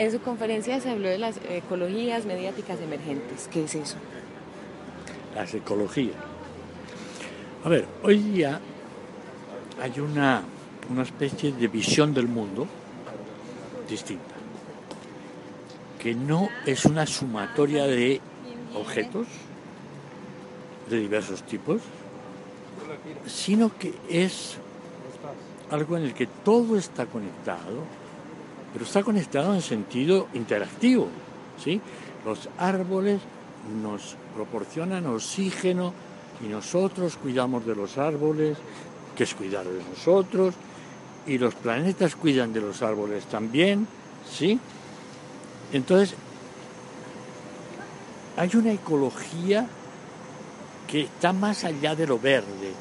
En su conferencia se habló de las ecologías mediáticas emergentes. ¿Qué es eso? Las ecologías. A ver, hoy día hay una, una especie de visión del mundo distinta, que no es una sumatoria de objetos de diversos tipos, sino que es algo en el que todo está conectado, pero está conectado en sentido interactivo. ¿sí? Los árboles nos proporcionan oxígeno y nosotros cuidamos de los árboles, que es cuidar de nosotros, y los planetas cuidan de los árboles también, ¿sí? Entonces, hay una ecología que está más allá de lo verde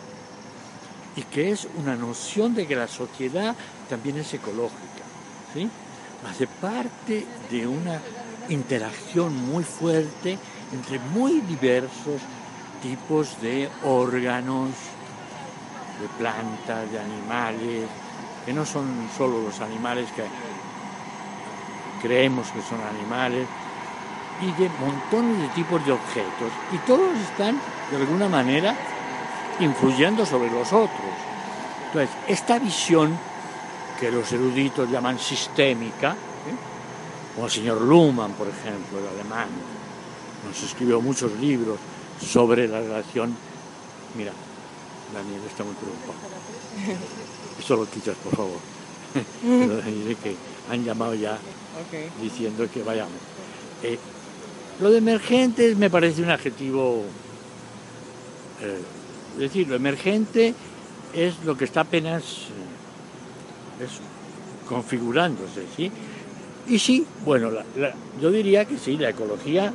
y que es una noción de que la sociedad también es ecológica, ¿sí? Hace parte de una interacción muy fuerte entre muy diversos tipos de órganos, de plantas, de animales, que no son solo los animales que creemos que son animales, y de montones de tipos de objetos. Y todos están, de alguna manera, influyendo sobre los otros. Entonces, esta visión que los eruditos llaman sistémica, ¿eh? como el señor Luhmann, por ejemplo, el alemán, nos escribió muchos libros sobre la relación. Mira, Daniel está muy preocupado. Eso lo quitas, por favor. Que han llamado ya diciendo que vayamos. Eh, lo de emergente me parece un adjetivo. Eh, es decir, lo emergente es lo que está apenas eh, configurándose, ¿sí? Y sí, bueno, yo diría que sí, la ecología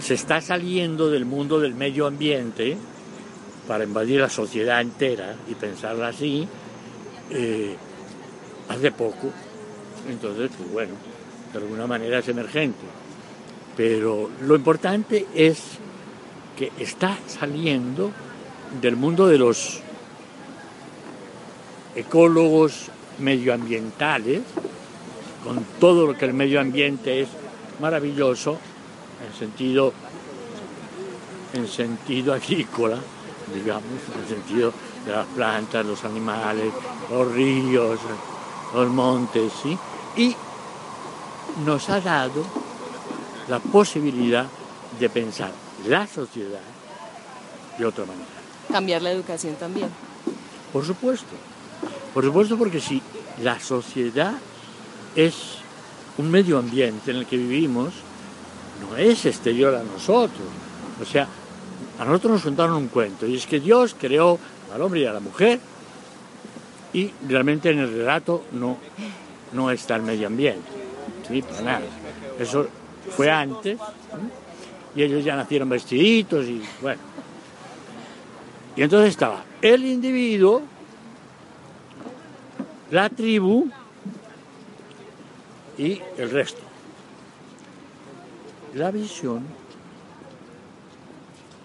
se está saliendo del mundo del medio ambiente para invadir la sociedad entera y pensarla así eh, hace poco. Entonces, pues bueno, de alguna manera es emergente. Pero lo importante es que está saliendo del mundo de los ecólogos medioambientales, con todo lo que el medio ambiente es maravilloso, en sentido, en sentido agrícola, digamos, en el sentido de las plantas, los animales, los ríos, los montes, ¿sí? Y nos ha dado la posibilidad de pensar la sociedad de otra manera. Cambiar la educación también. Por supuesto, por supuesto porque si la sociedad es un medio ambiente en el que vivimos, no es exterior a nosotros. O sea, a nosotros nos contaron un cuento, y es que Dios creó al hombre y a la mujer, y realmente en el relato no, no está el medio ambiente, ¿sí? Para nada. Eso fue antes, y ellos ya nacieron vestiditos, y bueno. Y entonces estaba el individuo, la tribu y el resto la visión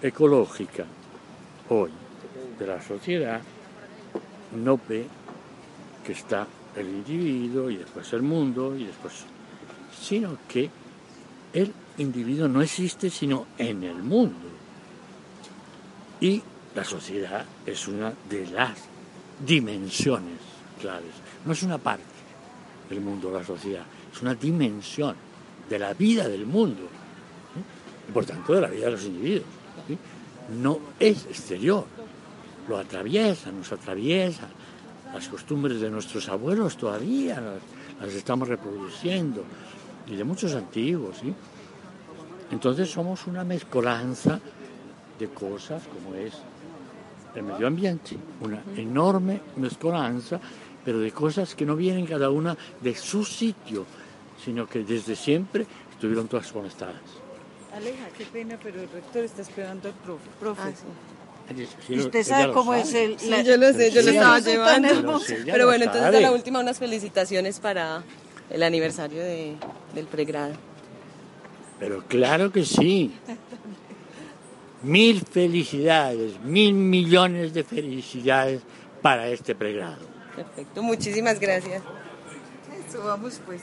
ecológica hoy de la sociedad no ve que está el individuo y después el mundo y después, sino que el individuo no existe sino en el mundo. Y la sociedad es una de las dimensiones No es una parte del mundo, la sociedad, es una dimensión de la vida del mundo por tanto de la vida de los individuos. No es exterior, lo atraviesa, nos atraviesa. Las costumbres de nuestros abuelos todavía las, estamos reproduciendo y de muchos antiguos. Entonces somos una mezcolanza de cosas como es el medio ambiente, una enorme mezcolanza, pero de cosas que no vienen cada una de su sitio, sino que desde siempre estuvieron todas conectadas. Aleja, qué pena, pero el rector está esperando al profe. profe. Ah, sí. Sí, ¿Y lo- usted sabe cómo sabe. es el... Sí, la- yo lo sé, yo lo estaba llevando. Pero bueno, entonces sabe. de la última unas felicitaciones para el aniversario de- del pregrado. Pero claro que sí. Mil felicidades, mil millones de felicidades para este pregrado. Perfecto, muchísimas gracias. Eso, vamos pues.